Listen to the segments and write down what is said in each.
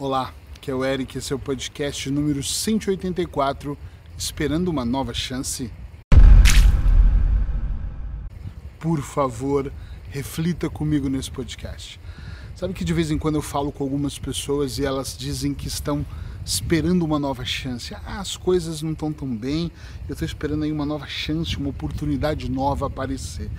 Olá, que é o Eric, esse é o podcast número 184, esperando uma nova chance. Por favor, reflita comigo nesse podcast. Sabe que de vez em quando eu falo com algumas pessoas e elas dizem que estão esperando uma nova chance. Ah, as coisas não estão tão bem, eu estou esperando aí uma nova chance, uma oportunidade nova aparecer.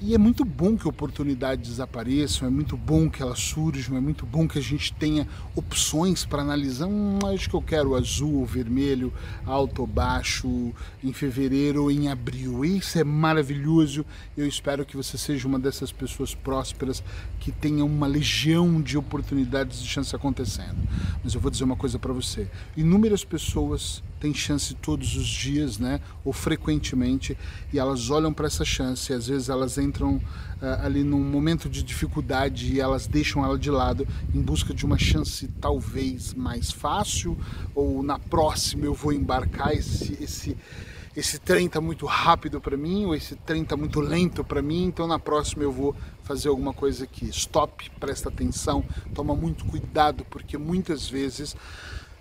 E é muito bom que oportunidades apareçam, é muito bom que elas surjam, é muito bom que a gente tenha opções para analisar. Hum, acho que eu quero azul, vermelho, alto ou baixo, em fevereiro ou em abril. Isso é maravilhoso. Eu espero que você seja uma dessas pessoas prósperas que tenha uma legião de oportunidades de chance acontecendo. Mas eu vou dizer uma coisa para você: inúmeras pessoas têm chance todos os dias, né, ou frequentemente, e elas olham para essa chance, e às vezes elas entram uh, ali num momento de dificuldade e elas deixam ela de lado em busca de uma chance talvez mais fácil, ou na próxima eu vou embarcar esse esse esse trem está muito rápido para mim, ou esse trem está muito lento para mim, então na próxima eu vou fazer alguma coisa aqui. Stop, presta atenção, toma muito cuidado, porque muitas vezes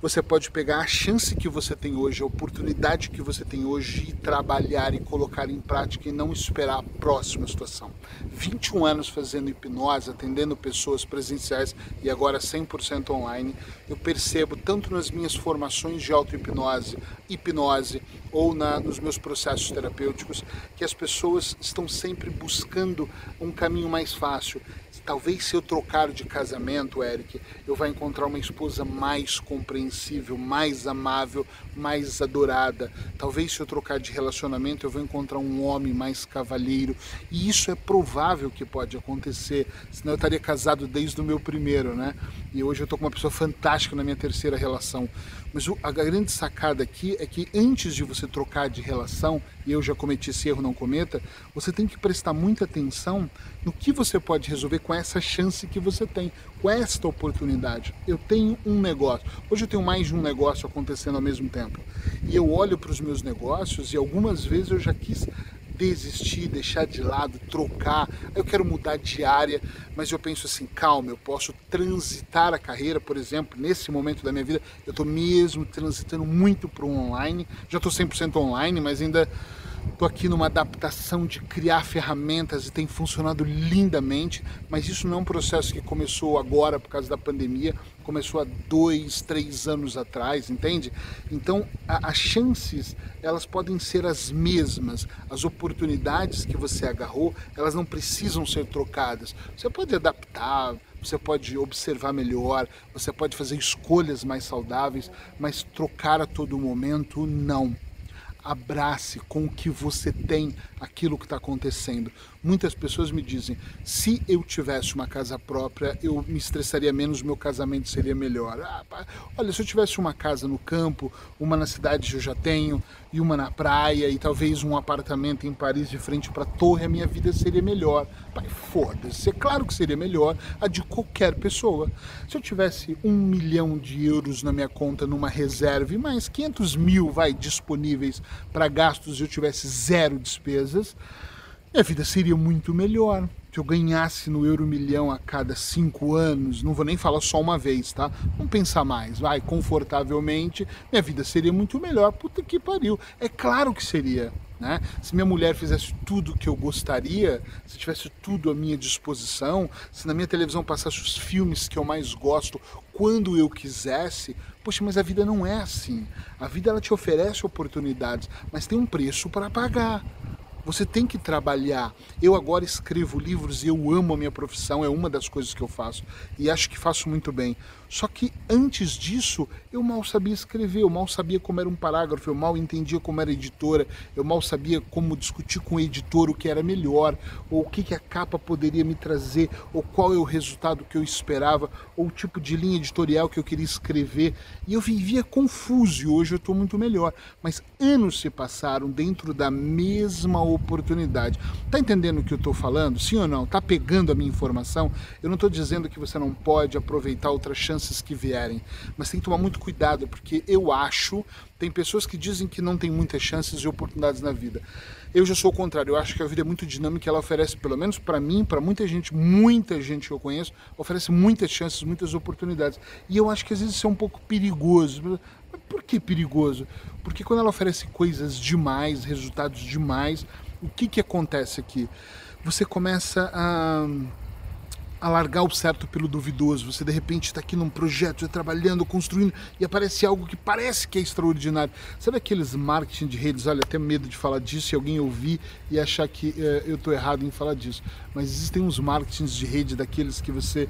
você pode pegar a chance que você tem hoje, a oportunidade que você tem hoje e trabalhar e colocar em prática e não esperar a próxima situação. 21 anos fazendo hipnose, atendendo pessoas presenciais e agora 100% online, eu percebo tanto nas minhas formações de auto-hipnose, hipnose ou na, nos meus processos terapêuticos que as pessoas estão sempre buscando um caminho mais fácil Talvez se eu trocar de casamento, Eric, eu vá encontrar uma esposa mais compreensível, mais amável, mais adorada. Talvez se eu trocar de relacionamento, eu vou encontrar um homem mais cavalheiro. E isso é provável que pode acontecer, senão eu estaria casado desde o meu primeiro, né? E hoje eu estou com uma pessoa fantástica na minha terceira relação. Mas a grande sacada aqui é que antes de você trocar de relação, e eu já cometi esse erro, não cometa, você tem que prestar muita atenção no que você pode resolver com essa chance que você tem, com esta oportunidade. Eu tenho um negócio. Hoje eu tenho mais de um negócio acontecendo ao mesmo tempo. E eu olho para os meus negócios e algumas vezes eu já quis desistir, deixar de lado, trocar. Eu quero mudar de área, mas eu penso assim, calma, eu posso transitar a carreira, por exemplo, nesse momento da minha vida, eu estou mesmo transitando muito para o online. Já estou 100% online, mas ainda Estou aqui numa adaptação de criar ferramentas e tem funcionado lindamente, mas isso não é um processo que começou agora por causa da pandemia, começou há dois, três anos atrás, entende? Então, as chances, elas podem ser as mesmas, as oportunidades que você agarrou, elas não precisam ser trocadas. Você pode adaptar, você pode observar melhor, você pode fazer escolhas mais saudáveis, mas trocar a todo momento, não abrace com o que você tem aquilo que está acontecendo. Muitas pessoas me dizem: se eu tivesse uma casa própria, eu me estressaria menos, meu casamento seria melhor. Ah, olha, se eu tivesse uma casa no campo, uma na cidade que eu já tenho, e uma na praia, e talvez um apartamento em Paris de frente para a torre, a minha vida seria melhor. Pai, foda-se, é claro que seria melhor a de qualquer pessoa. Se eu tivesse um milhão de euros na minha conta numa reserva e mais 500 mil vai disponíveis para gastos e eu tivesse zero despesas, minha vida seria muito melhor. Se eu ganhasse no euro milhão a cada cinco anos, não vou nem falar só uma vez, tá? Vamos pensar mais, vai, confortavelmente, minha vida seria muito melhor. Puta que pariu. É claro que seria. Né? Se minha mulher fizesse tudo o que eu gostaria, se tivesse tudo à minha disposição, se na minha televisão passasse os filmes que eu mais gosto quando eu quisesse, poxa, mas a vida não é assim. A vida ela te oferece oportunidades, mas tem um preço para pagar. Você tem que trabalhar. Eu agora escrevo livros e eu amo a minha profissão, é uma das coisas que eu faço e acho que faço muito bem. Só que antes disso, eu mal sabia escrever, eu mal sabia como era um parágrafo, eu mal entendia como era editora, eu mal sabia como discutir com o editor o que era melhor, ou o que, que a capa poderia me trazer, ou qual é o resultado que eu esperava, ou o tipo de linha editorial que eu queria escrever. E eu vivia confuso e hoje eu estou muito melhor. Mas anos se passaram dentro da mesma oportunidade. Tá entendendo o que eu estou falando? Sim ou não? Tá pegando a minha informação? Eu não estou dizendo que você não pode aproveitar outra que vierem. Mas tem que tomar muito cuidado, porque eu acho Tem pessoas que dizem que não tem muitas chances e oportunidades na vida. Eu já sou o contrário. Eu acho que a vida é muito dinâmica. Ela oferece, pelo menos para mim, para muita gente, muita gente que eu conheço, oferece muitas chances, muitas oportunidades. E eu acho que às vezes isso é um pouco perigoso. Por que perigoso? Porque quando ela oferece coisas demais, resultados demais, o que que acontece aqui? Você começa a a largar o certo pelo duvidoso. Você de repente está aqui num projeto, trabalhando, construindo e aparece algo que parece que é extraordinário. Sabe aqueles marketing de redes? Olha, até medo de falar disso e alguém ouvir e achar que uh, eu estou errado em falar disso. Mas existem uns marketings de rede daqueles que você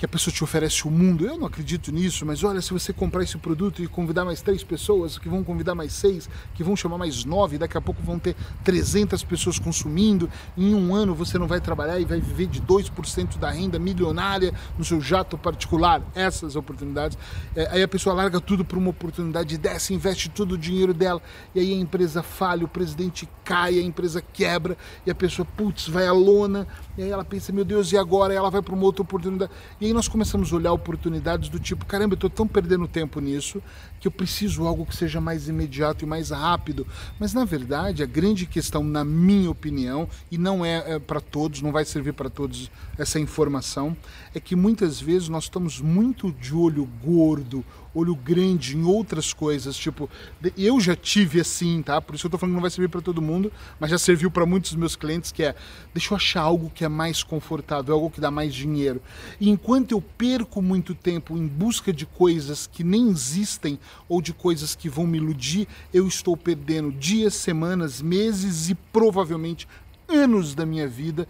que a pessoa te oferece o mundo. Eu não acredito nisso, mas olha, se você comprar esse produto e convidar mais três pessoas, que vão convidar mais seis, que vão chamar mais nove, daqui a pouco vão ter 300 pessoas consumindo, em um ano você não vai trabalhar e vai viver de 2% da renda milionária no seu jato particular. Essas oportunidades. É, aí a pessoa larga tudo para uma oportunidade dessa, investe todo o dinheiro dela, e aí a empresa falha, o presidente cai, a empresa quebra, e a pessoa, putz, vai à lona, e aí ela pensa, meu Deus, e agora? E ela vai para uma outra oportunidade. E aí nós começamos a olhar oportunidades do tipo, caramba, eu estou tão perdendo tempo nisso que eu preciso algo que seja mais imediato e mais rápido. Mas na verdade, a grande questão, na minha opinião, e não é, é para todos, não vai servir para todos essa informação, é que muitas vezes nós estamos muito de olho gordo, olho grande em outras coisas, tipo, eu já tive assim, tá? Por isso eu tô falando que não vai servir para todo mundo, mas já serviu para muitos dos meus clientes, que é, deixa eu achar algo que é mais confortável, algo que dá mais dinheiro. E enquanto eu perco muito tempo em busca de coisas que nem existem ou de coisas que vão me iludir, eu estou perdendo dias, semanas, meses e provavelmente anos da minha vida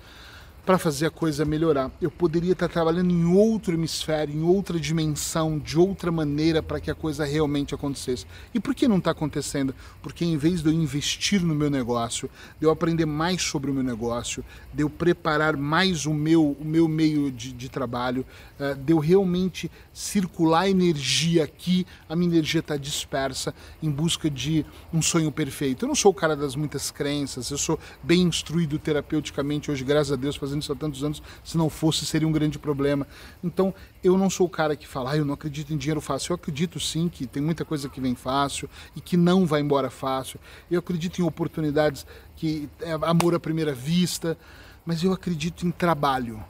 para fazer a coisa melhorar. Eu poderia estar trabalhando em outro hemisfério, em outra dimensão, de outra maneira para que a coisa realmente acontecesse. E por que não está acontecendo? Porque em vez de eu investir no meu negócio, de eu aprender mais sobre o meu negócio, de eu preparar mais o meu, o meu meio de, de trabalho, uh, de eu realmente circular energia aqui, a minha energia está dispersa em busca de um sonho perfeito. Eu não sou o cara das muitas crenças, eu sou bem instruído terapeuticamente hoje, graças a Deus, isso há tantos anos, se não fosse seria um grande problema. Então, eu não sou o cara que fala, ah, eu não acredito em dinheiro fácil. Eu acredito sim que tem muita coisa que vem fácil e que não vai embora fácil. Eu acredito em oportunidades que é amor à primeira vista, mas eu acredito em trabalho.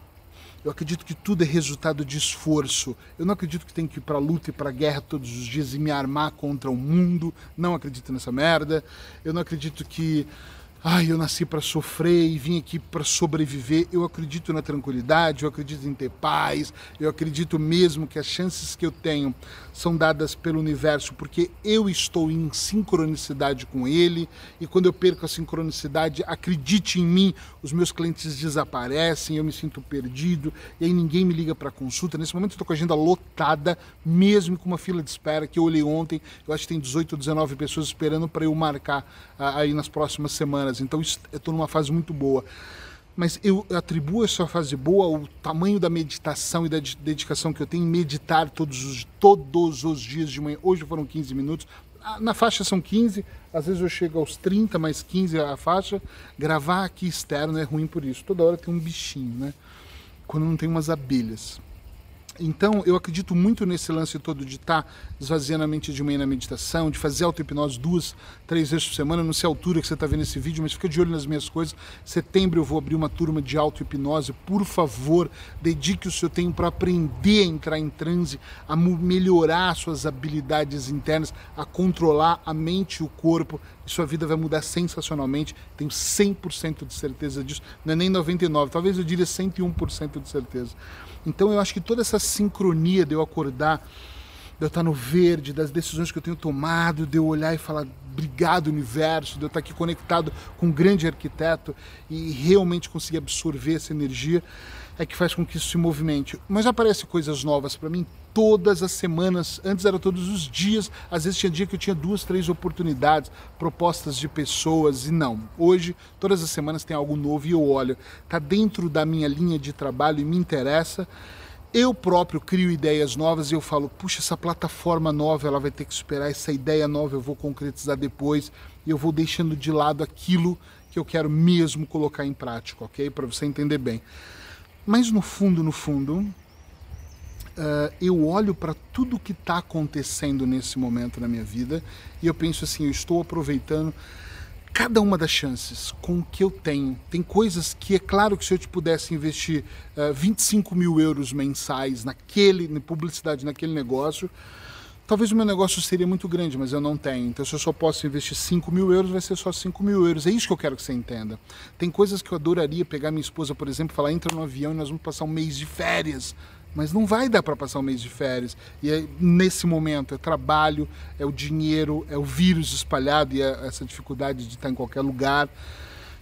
Eu acredito que tudo é resultado de esforço. Eu não acredito que tem que ir para luta e para guerra todos os dias e me armar contra o mundo. Não acredito nessa merda. Eu não acredito que ai, eu nasci para sofrer e vim aqui para sobreviver. Eu acredito na tranquilidade, eu acredito em ter paz, eu acredito mesmo que as chances que eu tenho são dadas pelo universo porque eu estou em sincronicidade com ele e quando eu perco a sincronicidade, acredite em mim, os meus clientes desaparecem, eu me sinto perdido e aí ninguém me liga para consulta. Nesse momento eu estou com a agenda lotada, mesmo com uma fila de espera que eu olhei ontem, eu acho que tem 18 ou 19 pessoas esperando para eu marcar ah, aí nas próximas semanas então estou numa fase muito boa. Mas eu atribuo essa fase boa ao tamanho da meditação e da dedicação que eu tenho em meditar todos os, todos os dias de manhã. Hoje foram 15 minutos, ah, na faixa são 15, às vezes eu chego aos 30, mais 15 a faixa. Gravar aqui externo é ruim por isso. Toda hora tem um bichinho, né? Quando não tem umas abelhas. Então, eu acredito muito nesse lance todo de estar tá esvaziando a mente de manhã na meditação, de fazer auto-hipnose duas, três vezes por semana. Não sei a altura que você está vendo esse vídeo, mas fica de olho nas minhas coisas. Setembro eu vou abrir uma turma de auto-hipnose. Por favor, dedique o seu tempo para aprender a entrar em transe, a melhorar suas habilidades internas, a controlar a mente e o corpo. Sua vida vai mudar sensacionalmente. Tenho 100% de certeza disso. Não é nem 99%, talvez eu diria 101% de certeza. Então eu acho que toda essa sincronia de eu acordar, de eu estar no verde, das decisões que eu tenho tomado, de eu olhar e falar obrigado universo, de eu estar aqui conectado com um grande arquiteto e realmente conseguir absorver essa energia, é que faz com que isso se movimente. Mas aparecem coisas novas para mim todas as semanas. Antes era todos os dias, às vezes tinha dia que eu tinha duas, três oportunidades, propostas de pessoas e não. Hoje, todas as semanas tem algo novo e eu olho, tá dentro da minha linha de trabalho e me interessa. Eu próprio crio ideias novas e eu falo, puxa, essa plataforma nova, ela vai ter que esperar essa ideia nova, eu vou concretizar depois. Eu vou deixando de lado aquilo que eu quero mesmo colocar em prática, ok? Para você entender bem. Mas no fundo, no fundo, uh, eu olho para tudo que está acontecendo nesse momento na minha vida e eu penso assim, eu estou aproveitando cada uma das chances com o que eu tenho. Tem coisas que é claro que se eu te pudesse investir uh, 25 mil euros mensais naquele, na publicidade, naquele negócio, talvez o meu negócio seria muito grande, mas eu não tenho. Então, se eu só posso investir 5 mil euros, vai ser só 5 mil euros. É isso que eu quero que você entenda. Tem coisas que eu adoraria pegar minha esposa, por exemplo, falar: entra no avião e nós vamos passar um mês de férias. Mas não vai dar para passar um mês de férias. E é, nesse momento é trabalho, é o dinheiro, é o vírus espalhado e é essa dificuldade de estar em qualquer lugar.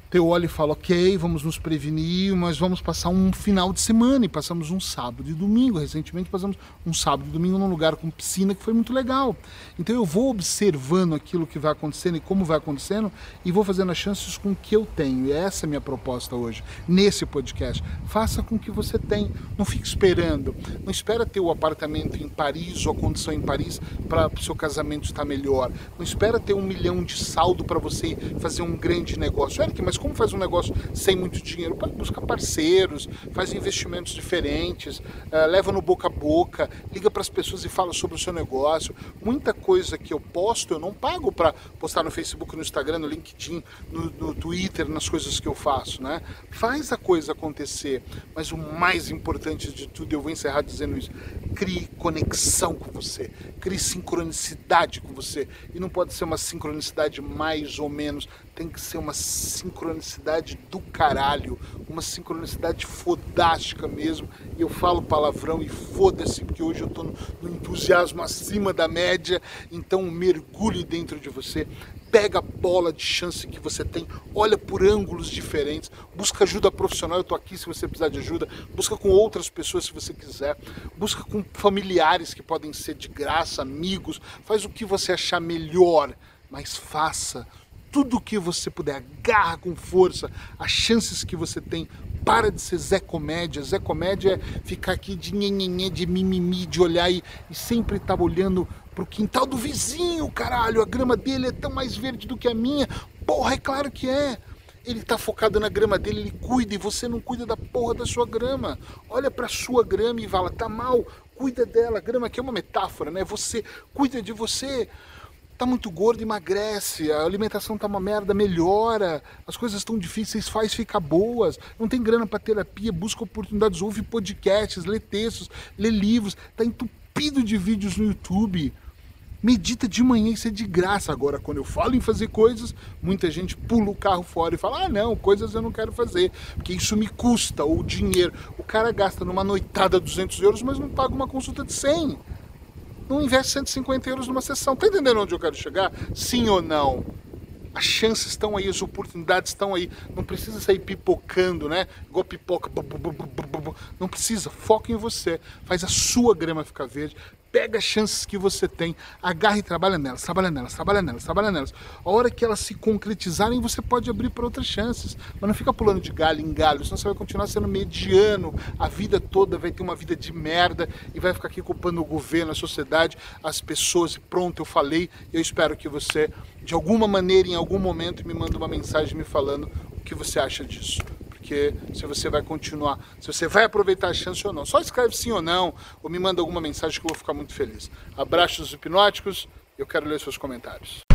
Então eu olho e falo, ok, vamos nos prevenir, mas vamos passar um final de semana e passamos um sábado e domingo. Recentemente passamos um sábado e domingo num lugar com piscina que foi muito legal. Então eu vou observando aquilo que vai acontecendo e como vai acontecendo e vou fazendo as chances com que eu tenho. E essa é a minha proposta hoje, nesse podcast. Faça com o que você tem. Não fique esperando. Não espera ter o apartamento em Paris ou a condição em Paris para o seu casamento estar melhor. Não espera ter um milhão de saldo para você fazer um grande negócio. Eric, como faz um negócio sem muito dinheiro? Busca parceiros, faz investimentos diferentes, uh, leva no boca a boca, liga para as pessoas e fala sobre o seu negócio. Muita coisa que eu posto, eu não pago para postar no Facebook, no Instagram, no LinkedIn, no, no Twitter, nas coisas que eu faço, né? Faz a coisa acontecer, mas o mais importante de tudo, eu vou encerrar dizendo isso, crie conexão com você, crie sincronicidade com você. E não pode ser uma sincronicidade mais ou menos, tem que ser uma sincronicidade do caralho, uma sincronicidade fodástica mesmo. E eu falo palavrão e foda-se, porque hoje eu tô no, no entusiasmo acima da média, então mergulhe dentro de você, pega a bola de chance que você tem, olha por ângulos diferentes, busca ajuda profissional, eu tô aqui se você precisar de ajuda, busca com outras pessoas se você quiser, busca com familiares que podem ser de graça, amigos, faz o que você achar melhor, mas faça tudo que você puder, agarra com força as chances que você tem. Para de ser Zé Comédia. Zé Comédia é ficar aqui de nhenhenhê, de mimimi, de olhar e, e sempre estar tá olhando pro quintal do vizinho, caralho. A grama dele é tão mais verde do que a minha. Porra, é claro que é. Ele tá focado na grama dele, ele cuida e você não cuida da porra da sua grama. Olha pra sua grama e fala, tá mal, cuida dela. A grama aqui é uma metáfora, né? Você cuida de você tá muito gordo, emagrece, a alimentação tá uma merda, melhora, as coisas estão difíceis, faz ficar boas, não tem grana para terapia, busca oportunidades, ouve podcasts, lê textos, lê livros, tá entupido de vídeos no YouTube. Medita de manhã, isso é de graça. Agora, quando eu falo em fazer coisas, muita gente pula o carro fora e fala: ah, não, coisas eu não quero fazer, porque isso me custa, ou dinheiro. O cara gasta numa noitada 200 euros, mas não paga uma consulta de 100 não investe 150 euros numa sessão. Tá entendendo onde eu quero chegar? Sim ou não? As chances estão aí, as oportunidades estão aí. Não precisa sair pipocando, né? Igual pipoca. Não precisa. Foca em você. Faz a sua grama ficar verde pega as chances que você tem, agarra e trabalha nelas, trabalha nelas, trabalha nelas, trabalha nelas. A hora que elas se concretizarem, você pode abrir para outras chances. Mas não fica pulando de galho em galho, senão você vai continuar sendo mediano a vida toda, vai ter uma vida de merda e vai ficar aqui culpando o governo, a sociedade, as pessoas. E pronto, eu falei. Eu espero que você, de alguma maneira, em algum momento, me mande uma mensagem me falando o que você acha disso porque se você vai continuar, se você vai aproveitar a chance ou não. Só escreve sim ou não, ou me manda alguma mensagem que eu vou ficar muito feliz. Abraços hipnóticos, eu quero ler seus comentários.